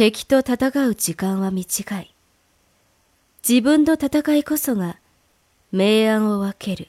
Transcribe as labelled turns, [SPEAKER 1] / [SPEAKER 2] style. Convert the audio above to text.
[SPEAKER 1] 敵と戦う時間は短い。自分の戦いこそが明暗を分ける。